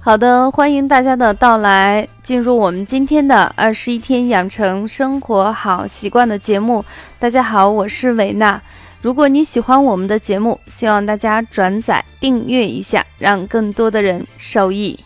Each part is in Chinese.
好的，欢迎大家的到来，进入我们今天的二十一天养成生活好习惯的节目。大家好，我是维娜。如果你喜欢我们的节目，希望大家转载、订阅一下，让更多的人受益。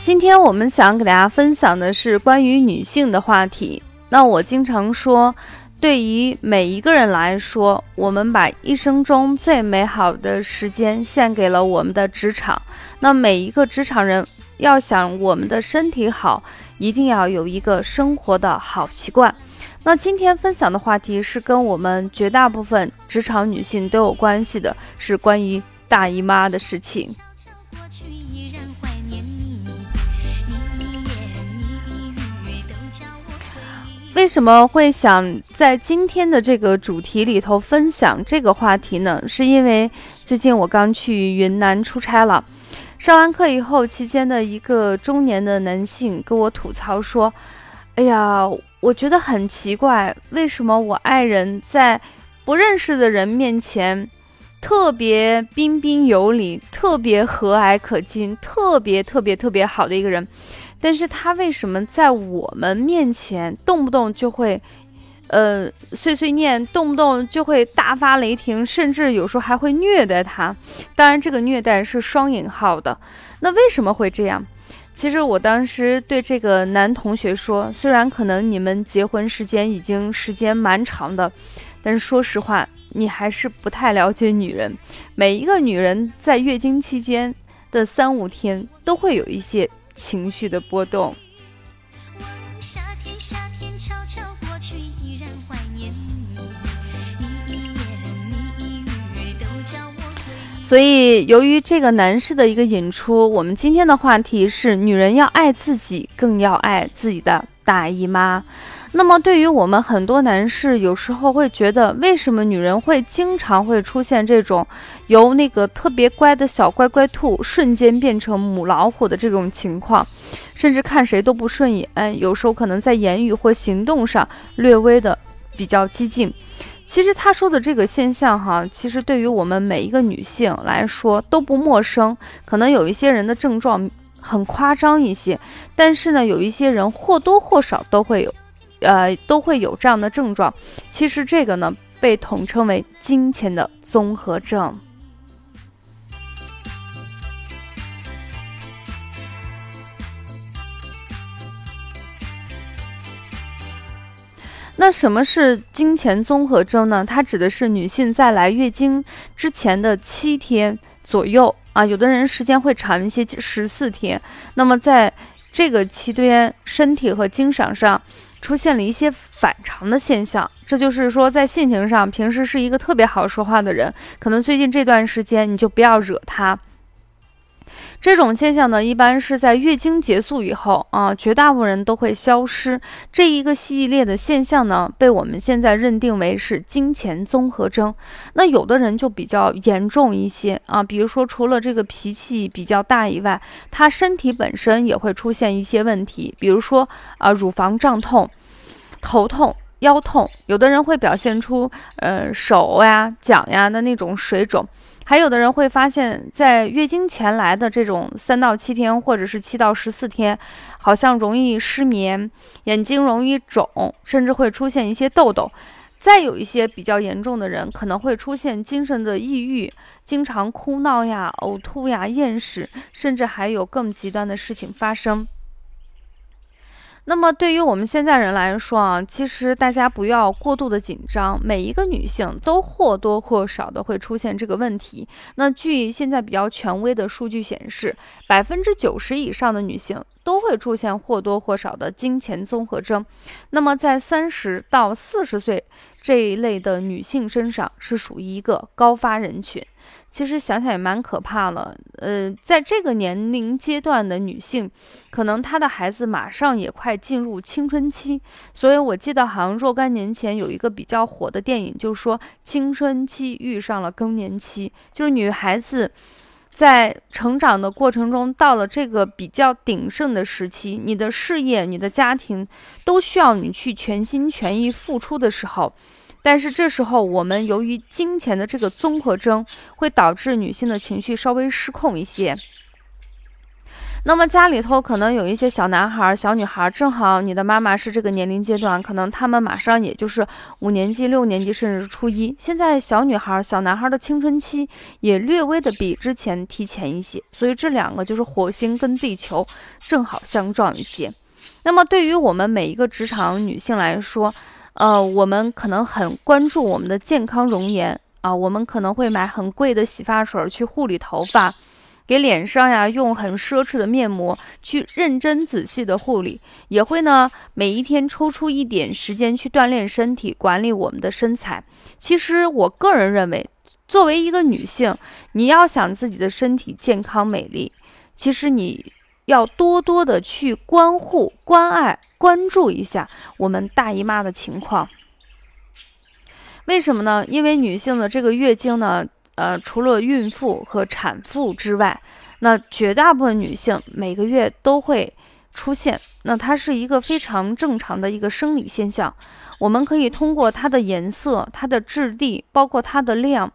今天我们想给大家分享的是关于女性的话题。那我经常说。对于每一个人来说，我们把一生中最美好的时间献给了我们的职场。那每一个职场人要想我们的身体好，一定要有一个生活的好习惯。那今天分享的话题是跟我们绝大部分职场女性都有关系的，是关于大姨妈的事情。为什么会想在今天的这个主题里头分享这个话题呢？是因为最近我刚去云南出差了，上完课以后，期间的一个中年的男性跟我吐槽说：“哎呀，我觉得很奇怪，为什么我爱人在不认识的人面前特别彬彬有礼，特别和蔼可亲，特别特别特别好的一个人？”但是他为什么在我们面前动不动就会，呃，碎碎念，动不动就会大发雷霆，甚至有时候还会虐待他？当然，这个虐待是双引号的。那为什么会这样？其实我当时对这个男同学说，虽然可能你们结婚时间已经时间蛮长的，但是说实话，你还是不太了解女人。每一个女人在月经期间的三五天都会有一些。情绪的波动，所以由于这个男士的一个引出，我们今天的话题是：女人要爱自己，更要爱自己的大姨妈。那么，对于我们很多男士，有时候会觉得，为什么女人会经常会出现这种由那个特别乖的小乖乖兔瞬间变成母老虎的这种情况，甚至看谁都不顺眼？有时候可能在言语或行动上略微的比较激进。其实他说的这个现象，哈，其实对于我们每一个女性来说都不陌生。可能有一些人的症状很夸张一些，但是呢，有一些人或多或少都会有。呃，都会有这样的症状。其实这个呢，被统称为金钱的综合症。那什么是金钱综合征呢？它指的是女性在来月经之前的七天左右啊，有的人时间会长一些，十四天。那么在这个期间，身体和精神上。出现了一些反常的现象，这就是说，在性情上，平时是一个特别好说话的人，可能最近这段时间你就不要惹他。这种现象呢，一般是在月经结束以后啊，绝大部分人都会消失。这一个系列的现象呢，被我们现在认定为是金钱综合征。那有的人就比较严重一些啊，比如说除了这个脾气比较大以外，他身体本身也会出现一些问题，比如说啊，乳房胀痛、头痛、腰痛，有的人会表现出呃手呀、脚呀的那种水肿。还有的人会发现，在月经前来的这种三到七天，或者是七到十四天，好像容易失眠，眼睛容易肿，甚至会出现一些痘痘。再有一些比较严重的人，可能会出现精神的抑郁，经常哭闹呀、呕吐呀、厌食，甚至还有更极端的事情发生。那么对于我们现在人来说啊，其实大家不要过度的紧张，每一个女性都或多或少的会出现这个问题。那据现在比较权威的数据显示，百分之九十以上的女性都会出现或多或少的金钱综合征。那么在三十到四十岁这一类的女性身上，是属于一个高发人群。其实想想也蛮可怕了，呃，在这个年龄阶段的女性，可能她的孩子马上也快进入青春期，所以我记得好像若干年前有一个比较火的电影，就是说青春期遇上了更年期，就是女孩子在成长的过程中，到了这个比较鼎盛的时期，你的事业、你的家庭都需要你去全心全意付出的时候，但是这时候我们由于金钱的这个综合征，会导致女性的情绪稍微失控一些。那么家里头可能有一些小男孩、小女孩，正好你的妈妈是这个年龄阶段，可能他们马上也就是五年级、六年级，甚至是初一。现在小女孩、小男孩的青春期也略微的比之前提前一些，所以这两个就是火星跟地球正好相撞一些。那么对于我们每一个职场女性来说，呃，我们可能很关注我们的健康容颜啊，我们可能会买很贵的洗发水去护理头发。给脸上呀用很奢侈的面膜去认真仔细的护理，也会呢每一天抽出一点时间去锻炼身体，管理我们的身材。其实我个人认为，作为一个女性，你要想自己的身体健康美丽，其实你要多多的去关护、关爱、关注一下我们大姨妈的情况。为什么呢？因为女性的这个月经呢。呃，除了孕妇和产妇之外，那绝大部分女性每个月都会出现。那它是一个非常正常的一个生理现象。我们可以通过它的颜色、它的质地、包括它的量，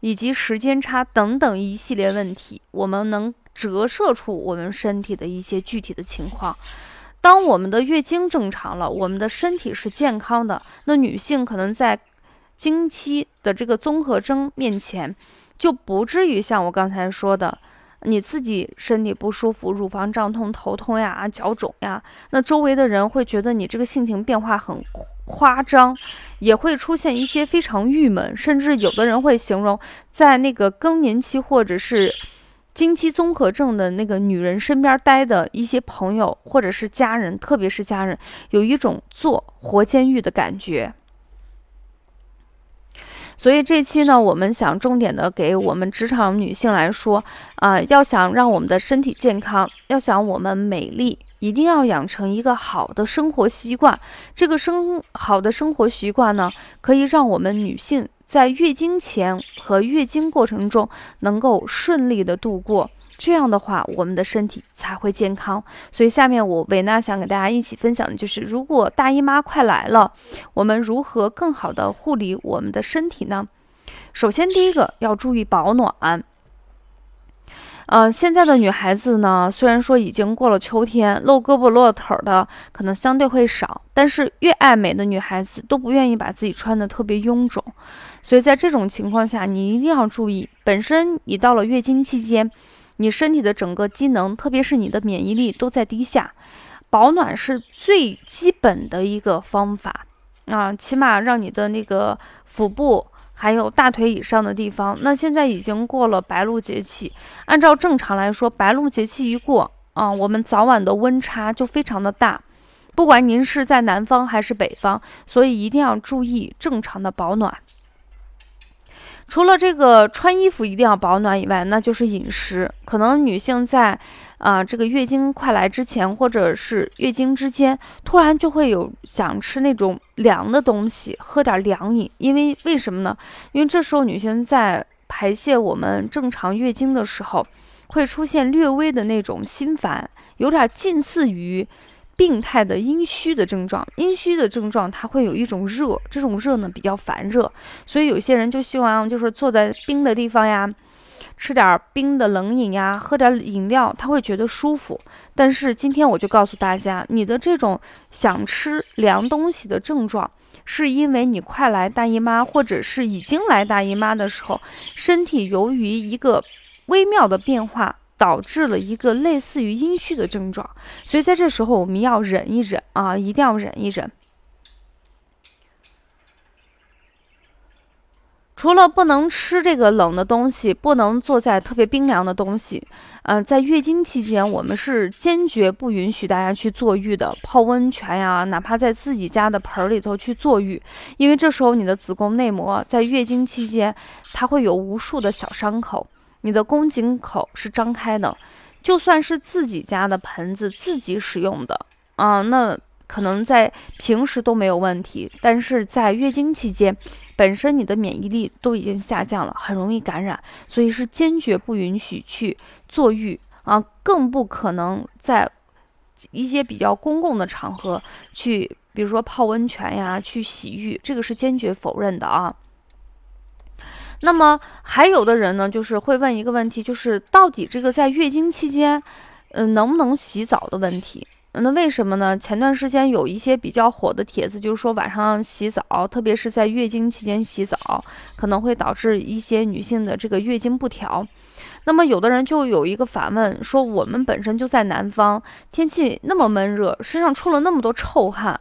以及时间差等等一系列问题，我们能折射出我们身体的一些具体的情况。当我们的月经正常了，我们的身体是健康的，那女性可能在。经期的这个综合征面前，就不至于像我刚才说的，你自己身体不舒服，乳房胀痛、头痛呀、脚肿呀，那周围的人会觉得你这个性情变化很夸张，也会出现一些非常郁闷，甚至有的人会形容，在那个更年期或者是经期综合症的那个女人身边待的一些朋友或者是家人，特别是家人，有一种坐活监狱的感觉。所以这期呢，我们想重点的给我们职场女性来说，啊，要想让我们的身体健康，要想我们美丽，一定要养成一个好的生活习惯。这个生好的生活习惯呢，可以让我们女性在月经前和月经过程中能够顺利的度过。这样的话，我们的身体才会健康。所以，下面我维娜想给大家一起分享的就是，如果大姨妈快来了，我们如何更好的护理我们的身体呢？首先，第一个要注意保暖。呃，现在的女孩子呢，虽然说已经过了秋天，露胳膊露腿的可能相对会少，但是越爱美的女孩子都不愿意把自己穿的特别臃肿。所以在这种情况下，你一定要注意，本身你到了月经期间。你身体的整个机能，特别是你的免疫力都在低下，保暖是最基本的一个方法啊，起码让你的那个腹部还有大腿以上的地方。那现在已经过了白露节气，按照正常来说，白露节气一过啊，我们早晚的温差就非常的大，不管您是在南方还是北方，所以一定要注意正常的保暖。除了这个穿衣服一定要保暖以外，那就是饮食。可能女性在，啊，这个月经快来之前，或者是月经之间，突然就会有想吃那种凉的东西，喝点凉饮。因为为什么呢？因为这时候女性在排泄我们正常月经的时候，会出现略微的那种心烦，有点近似于。病态的阴虚的症状，阴虚的症状，它会有一种热，这种热呢比较烦热，所以有些人就希望就是坐在冰的地方呀，吃点冰的冷饮呀，喝点饮料，他会觉得舒服。但是今天我就告诉大家，你的这种想吃凉东西的症状，是因为你快来大姨妈，或者是已经来大姨妈的时候，身体由于一个微妙的变化。导致了一个类似于阴虚的症状，所以在这时候我们要忍一忍啊，一定要忍一忍。除了不能吃这个冷的东西，不能坐在特别冰凉的东西，嗯，在月经期间，我们是坚决不允许大家去坐浴的，泡温泉呀，哪怕在自己家的盆里头去坐浴，因为这时候你的子宫内膜在月经期间，它会有无数的小伤口。你的宫颈口是张开的，就算是自己家的盆子自己使用的啊，那可能在平时都没有问题，但是在月经期间，本身你的免疫力都已经下降了，很容易感染，所以是坚决不允许去坐浴啊，更不可能在一些比较公共的场合去，比如说泡温泉呀，去洗浴，这个是坚决否认的啊。那么还有的人呢，就是会问一个问题，就是到底这个在月经期间，嗯，能不能洗澡的问题？那为什么呢？前段时间有一些比较火的帖子，就是说晚上洗澡，特别是在月经期间洗澡，可能会导致一些女性的这个月经不调。那么有的人就有一个反问，说我们本身就在南方，天气那么闷热，身上出了那么多臭汗，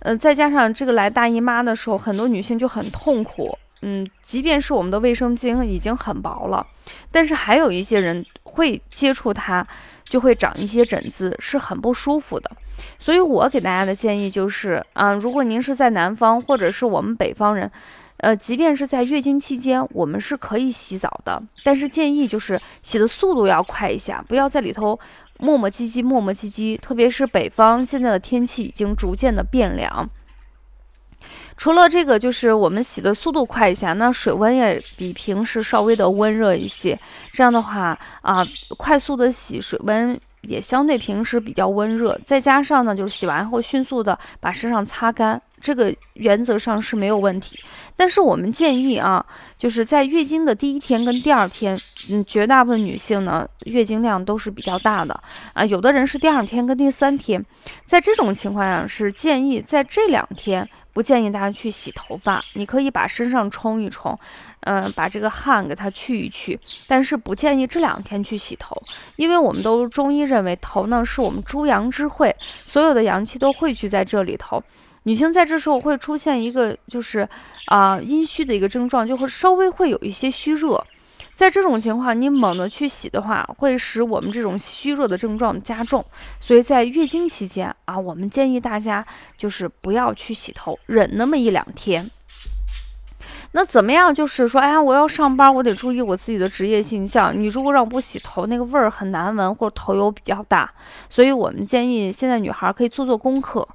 呃，再加上这个来大姨妈的时候，很多女性就很痛苦。嗯，即便是我们的卫生巾已经很薄了，但是还有一些人会接触它。就会长一些疹子，是很不舒服的。所以我给大家的建议就是啊，如果您是在南方，或者是我们北方人，呃，即便是在月经期间，我们是可以洗澡的，但是建议就是洗的速度要快一下，不要在里头磨磨唧唧、磨磨唧唧。特别是北方现在的天气已经逐渐的变凉。除了这个，就是我们洗的速度快一下，那水温也比平时稍微的温热一些。这样的话啊，快速的洗，水温也相对平时比较温热。再加上呢，就是洗完后迅速的把身上擦干，这个原则上是没有问题。但是我们建议啊，就是在月经的第一天跟第二天，嗯，绝大部分女性呢，月经量都是比较大的啊，有的人是第二天跟第三天，在这种情况下是建议在这两天。不建议大家去洗头发，你可以把身上冲一冲，嗯，把这个汗给它去一去。但是不建议这两天去洗头，因为我们都中医认为头呢是我们诸阳之会，所有的阳气都汇聚在这里头。女性在这时候会出现一个就是啊阴虚的一个症状，就会稍微会有一些虚热。在这种情况，你猛地去洗的话，会使我们这种虚弱的症状加重。所以在月经期间啊，我们建议大家就是不要去洗头，忍那么一两天。那怎么样？就是说，哎呀，我要上班，我得注意我自己的职业形象。你如果让我不洗头，那个味儿很难闻，或者头油比较大。所以我们建议现在女孩可以做做功课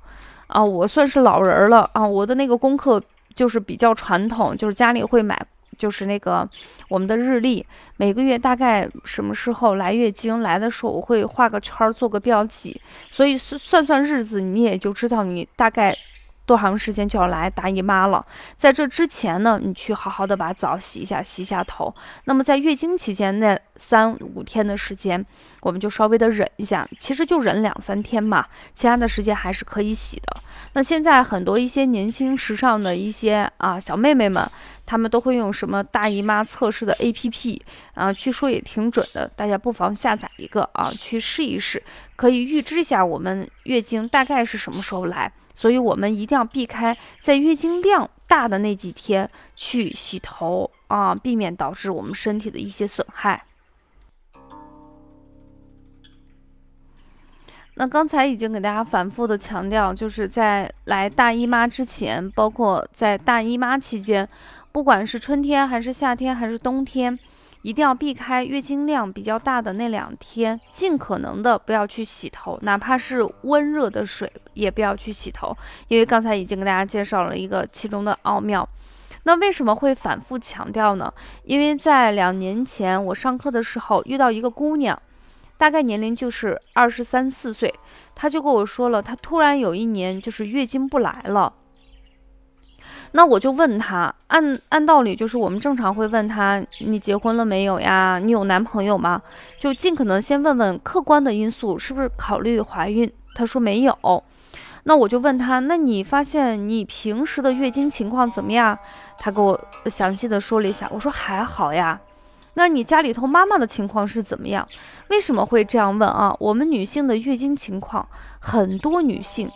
啊。我算是老人了啊，我的那个功课就是比较传统，就是家里会买。就是那个我们的日历，每个月大概什么时候来月经来的时候，我会画个圈儿做个标记，所以算算日子，你也就知道你大概多长时间就要来大姨妈了。在这之前呢，你去好好的把澡洗一下，洗一下头。那么在月经期间那三五天的时间，我们就稍微的忍一下，其实就忍两三天嘛，其他的时间还是可以洗的。那现在很多一些年轻时尚的一些啊小妹妹们。她们都会用什么大姨妈测试的 APP 啊？据说也挺准的，大家不妨下载一个啊，去试一试，可以预知一下我们月经大概是什么时候来。所以我们一定要避开在月经量大的那几天去洗头啊，避免导致我们身体的一些损害。那刚才已经给大家反复的强调，就是在来大姨妈之前，包括在大姨妈期间。不管是春天还是夏天还是冬天，一定要避开月经量比较大的那两天，尽可能的不要去洗头，哪怕是温热的水也不要去洗头，因为刚才已经给大家介绍了一个其中的奥妙。那为什么会反复强调呢？因为在两年前我上课的时候遇到一个姑娘，大概年龄就是二十三四岁，她就跟我说了，她突然有一年就是月经不来了。那我就问他，按按道理就是我们正常会问他，你结婚了没有呀？你有男朋友吗？就尽可能先问问客观的因素，是不是考虑怀孕？他说没有。那我就问他，那你发现你平时的月经情况怎么样？他给我详细的说了一下。我说还好呀。那你家里头妈妈的情况是怎么样？为什么会这样问啊？我们女性的月经情况，很多女性。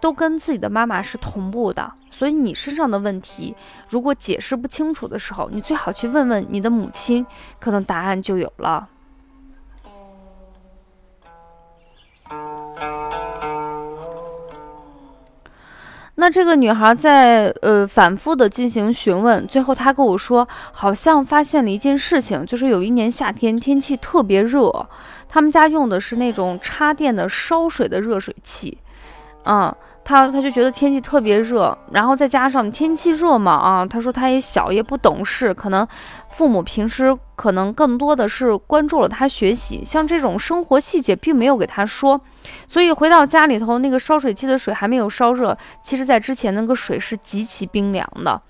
都跟自己的妈妈是同步的，所以你身上的问题，如果解释不清楚的时候，你最好去问问你的母亲，可能答案就有了。那这个女孩在呃反复的进行询问，最后她跟我说，好像发现了一件事情，就是有一年夏天天气特别热，他们家用的是那种插电的烧水的热水器。啊，他他就觉得天气特别热，然后再加上天气热嘛，啊，他说他也小也不懂事，可能父母平时可能更多的是关注了他学习，像这种生活细节并没有给他说，所以回到家里头，那个烧水器的水还没有烧热，其实在之前那个水是极其冰凉的，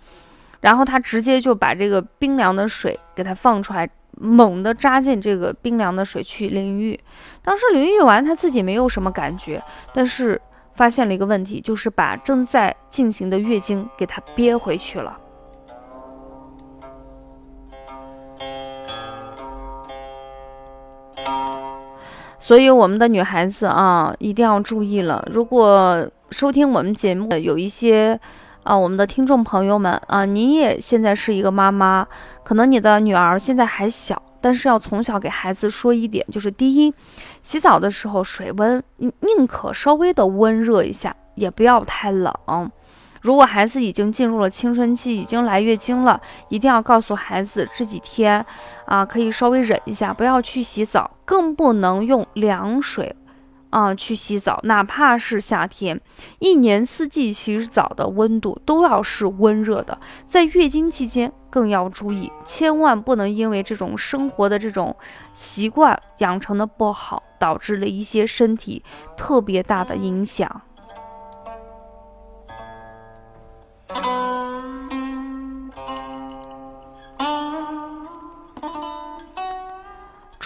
然后他直接就把这个冰凉的水给他放出来。猛地扎进这个冰凉的水去淋浴，当时淋浴完他自己没有什么感觉，但是发现了一个问题，就是把正在进行的月经给它憋回去了。所以我们的女孩子啊，一定要注意了。如果收听我们节目的有一些。啊，我们的听众朋友们啊，你也现在是一个妈妈，可能你的女儿现在还小，但是要从小给孩子说一点，就是第一，洗澡的时候水温宁可稍微的温热一下，也不要太冷。如果孩子已经进入了青春期，已经来月经了，一定要告诉孩子这几天啊可以稍微忍一下，不要去洗澡，更不能用凉水。啊，去洗澡，哪怕是夏天，一年四季洗澡的温度都要是温热的。在月经期间更要注意，千万不能因为这种生活的这种习惯养成的不好，导致了一些身体特别大的影响。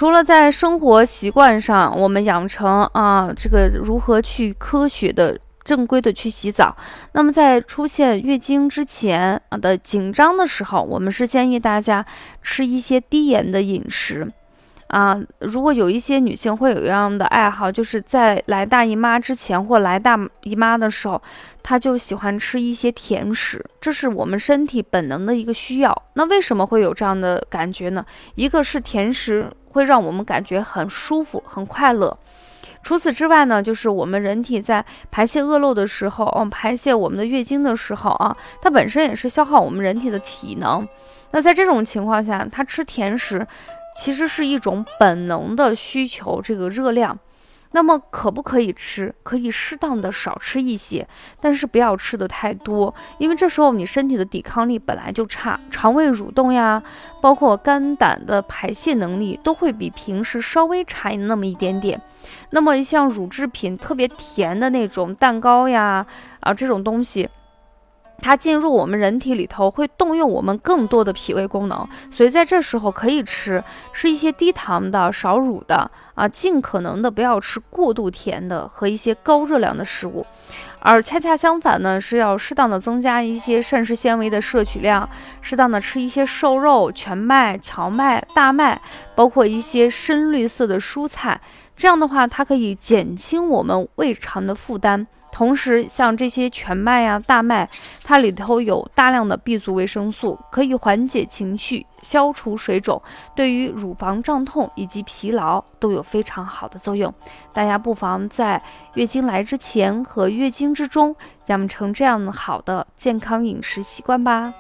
除了在生活习惯上，我们养成啊，这个如何去科学的、正规的去洗澡，那么在出现月经之前啊的紧张的时候，我们是建议大家吃一些低盐的饮食。啊，如果有一些女性会有一样的爱好，就是在来大姨妈之前或来大姨妈的时候，她就喜欢吃一些甜食，这是我们身体本能的一个需要。那为什么会有这样的感觉呢？一个是甜食会让我们感觉很舒服、很快乐。除此之外呢，就是我们人体在排泄恶露的时候，哦，排泄我们的月经的时候啊，它本身也是消耗我们人体的体能。那在这种情况下，它吃甜食。其实是一种本能的需求，这个热量，那么可不可以吃？可以适当的少吃一些，但是不要吃的太多，因为这时候你身体的抵抗力本来就差，肠胃蠕动呀，包括肝胆的排泄能力都会比平时稍微差那么一点点。那么像乳制品特别甜的那种蛋糕呀，啊这种东西。它进入我们人体里头，会动用我们更多的脾胃功能，所以在这时候可以吃吃一些低糖的、少乳的啊，尽可能的不要吃过度甜的和一些高热量的食物。而恰恰相反呢，是要适当的增加一些膳食纤维的摄取量，适当的吃一些瘦肉、全麦、荞麦、大麦，包括一些深绿色的蔬菜。这样的话，它可以减轻我们胃肠的负担。同时，像这些全麦呀、大麦，它里头有大量的 B 族维生素，可以缓解情绪、消除水肿，对于乳房胀痛以及疲劳都有非常好的作用。大家不妨在月经来之前和月经之中养成这样好的健康饮食习惯吧。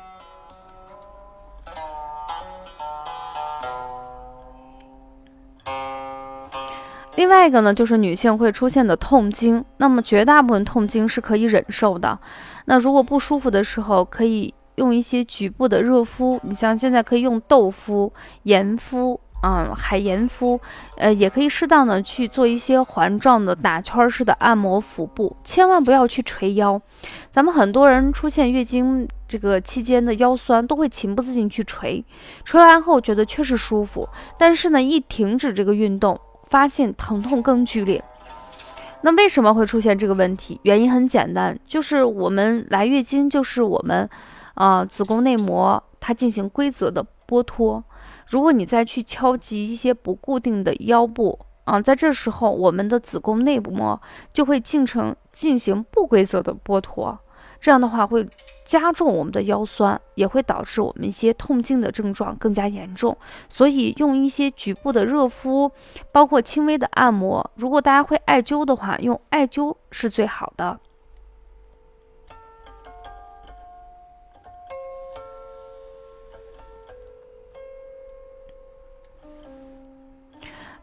另外一个呢，就是女性会出现的痛经，那么绝大部分痛经是可以忍受的。那如果不舒服的时候，可以用一些局部的热敷，你像现在可以用豆敷、盐敷啊、海盐敷，呃，也可以适当的去做一些环状的打圈式的按摩腹部，千万不要去捶腰。咱们很多人出现月经这个期间的腰酸，都会情不自禁去捶，捶完后觉得确实舒服，但是呢，一停止这个运动。发现疼痛更剧烈，那为什么会出现这个问题？原因很简单，就是我们来月经，就是我们，啊，子宫内膜它进行规则的剥脱。如果你再去敲击一些不固定的腰部，啊，在这时候我们的子宫内膜就会进程进行不规则的剥脱。这样的话会加重我们的腰酸，也会导致我们一些痛经的症状更加严重。所以用一些局部的热敷，包括轻微的按摩。如果大家会艾灸的话，用艾灸是最好的。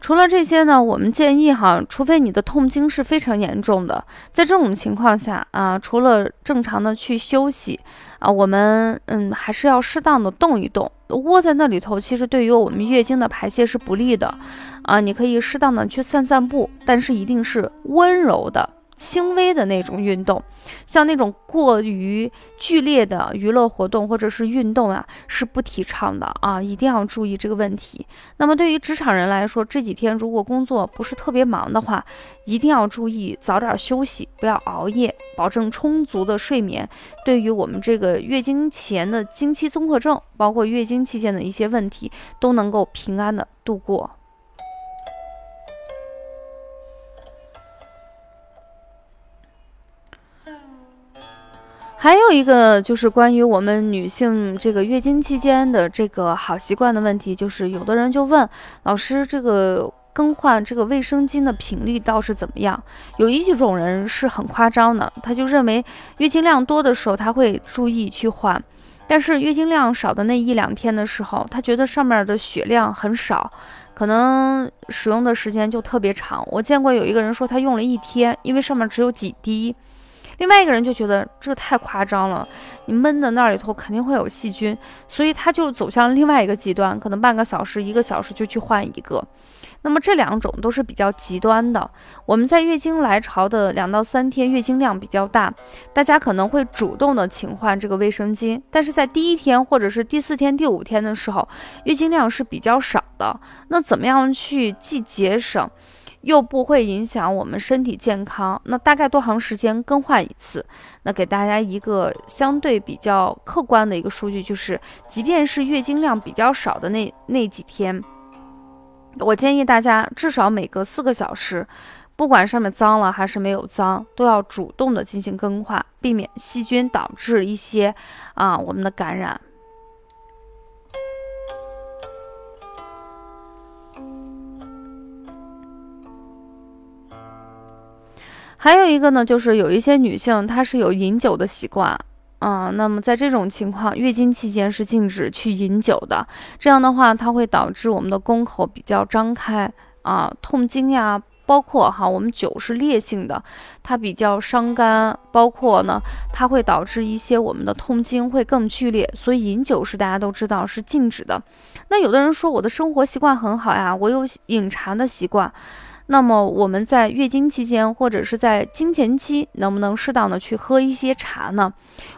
除了这些呢，我们建议哈，除非你的痛经是非常严重的，在这种情况下啊，除了正常的去休息啊，我们嗯还是要适当的动一动。窝在那里头，其实对于我们月经的排泄是不利的啊。你可以适当的去散散步，但是一定是温柔的。轻微的那种运动，像那种过于剧烈的娱乐活动或者是运动啊，是不提倡的啊，一定要注意这个问题。那么对于职场人来说，这几天如果工作不是特别忙的话，一定要注意早点休息，不要熬夜，保证充足的睡眠。对于我们这个月经前的经期综合症，包括月经期间的一些问题，都能够平安的度过。还有一个就是关于我们女性这个月经期间的这个好习惯的问题，就是有的人就问老师，这个更换这个卫生巾的频率倒是怎么样？有一种人是很夸张的，他就认为月经量多的时候他会注意去换，但是月经量少的那一两天的时候，他觉得上面的血量很少，可能使用的时间就特别长。我见过有一个人说他用了一天，因为上面只有几滴。另外一个人就觉得这太夸张了，你闷的那里头肯定会有细菌，所以他就走向另外一个极端，可能半个小时、一个小时就去换一个。那么这两种都是比较极端的。我们在月经来潮的两到三天，月经量比较大，大家可能会主动的勤换这个卫生巾，但是在第一天或者是第四天、第五天的时候，月经量是比较少的。那怎么样去既节省？又不会影响我们身体健康，那大概多长时间更换一次？那给大家一个相对比较客观的一个数据，就是即便是月经量比较少的那那几天，我建议大家至少每隔四个小时，不管上面脏了还是没有脏，都要主动的进行更换，避免细菌导致一些啊我们的感染。还有一个呢，就是有一些女性她是有饮酒的习惯啊，那么在这种情况，月经期间是禁止去饮酒的。这样的话，它会导致我们的宫口比较张开啊，痛经呀，包括哈，我们酒是烈性的，它比较伤肝，包括呢，它会导致一些我们的痛经会更剧烈，所以饮酒是大家都知道是禁止的。那有的人说我的生活习惯很好呀，我有饮茶的习惯。那么我们在月经期间或者是在经前期，能不能适当的去喝一些茶呢？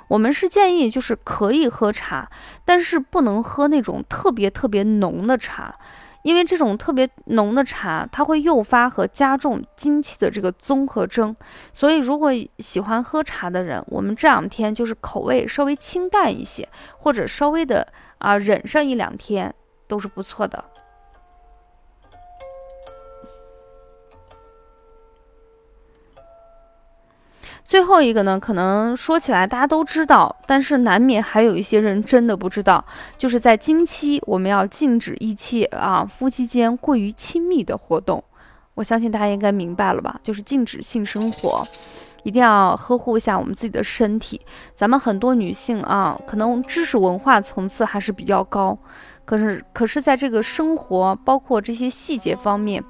我们是建议就是可以喝茶，但是不能喝那种特别特别浓的茶，因为这种特别浓的茶，它会诱发和加重经期的这个综合征。所以如果喜欢喝茶的人，我们这两天就是口味稍微清淡一些，或者稍微的啊忍上一两天，都是不错的。最后一个呢，可能说起来大家都知道，但是难免还有一些人真的不知道，就是在经期我们要禁止一切啊夫妻间过于亲密的活动。我相信大家应该明白了吧？就是禁止性生活，一定要呵护一下我们自己的身体。咱们很多女性啊，可能知识文化层次还是比较高，可是可是在这个生活包括这些细节方面。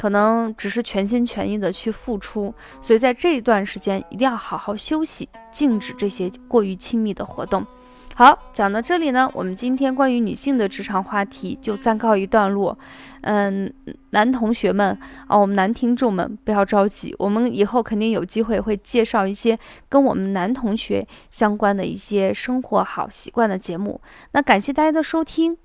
可能只是全心全意的去付出，所以在这一段时间一定要好好休息，禁止这些过于亲密的活动。好，讲到这里呢，我们今天关于女性的职场话题就暂告一段落。嗯，男同学们啊，我们男听众们不要着急，我们以后肯定有机会会介绍一些跟我们男同学相关的一些生活好习惯的节目。那感谢大家的收听。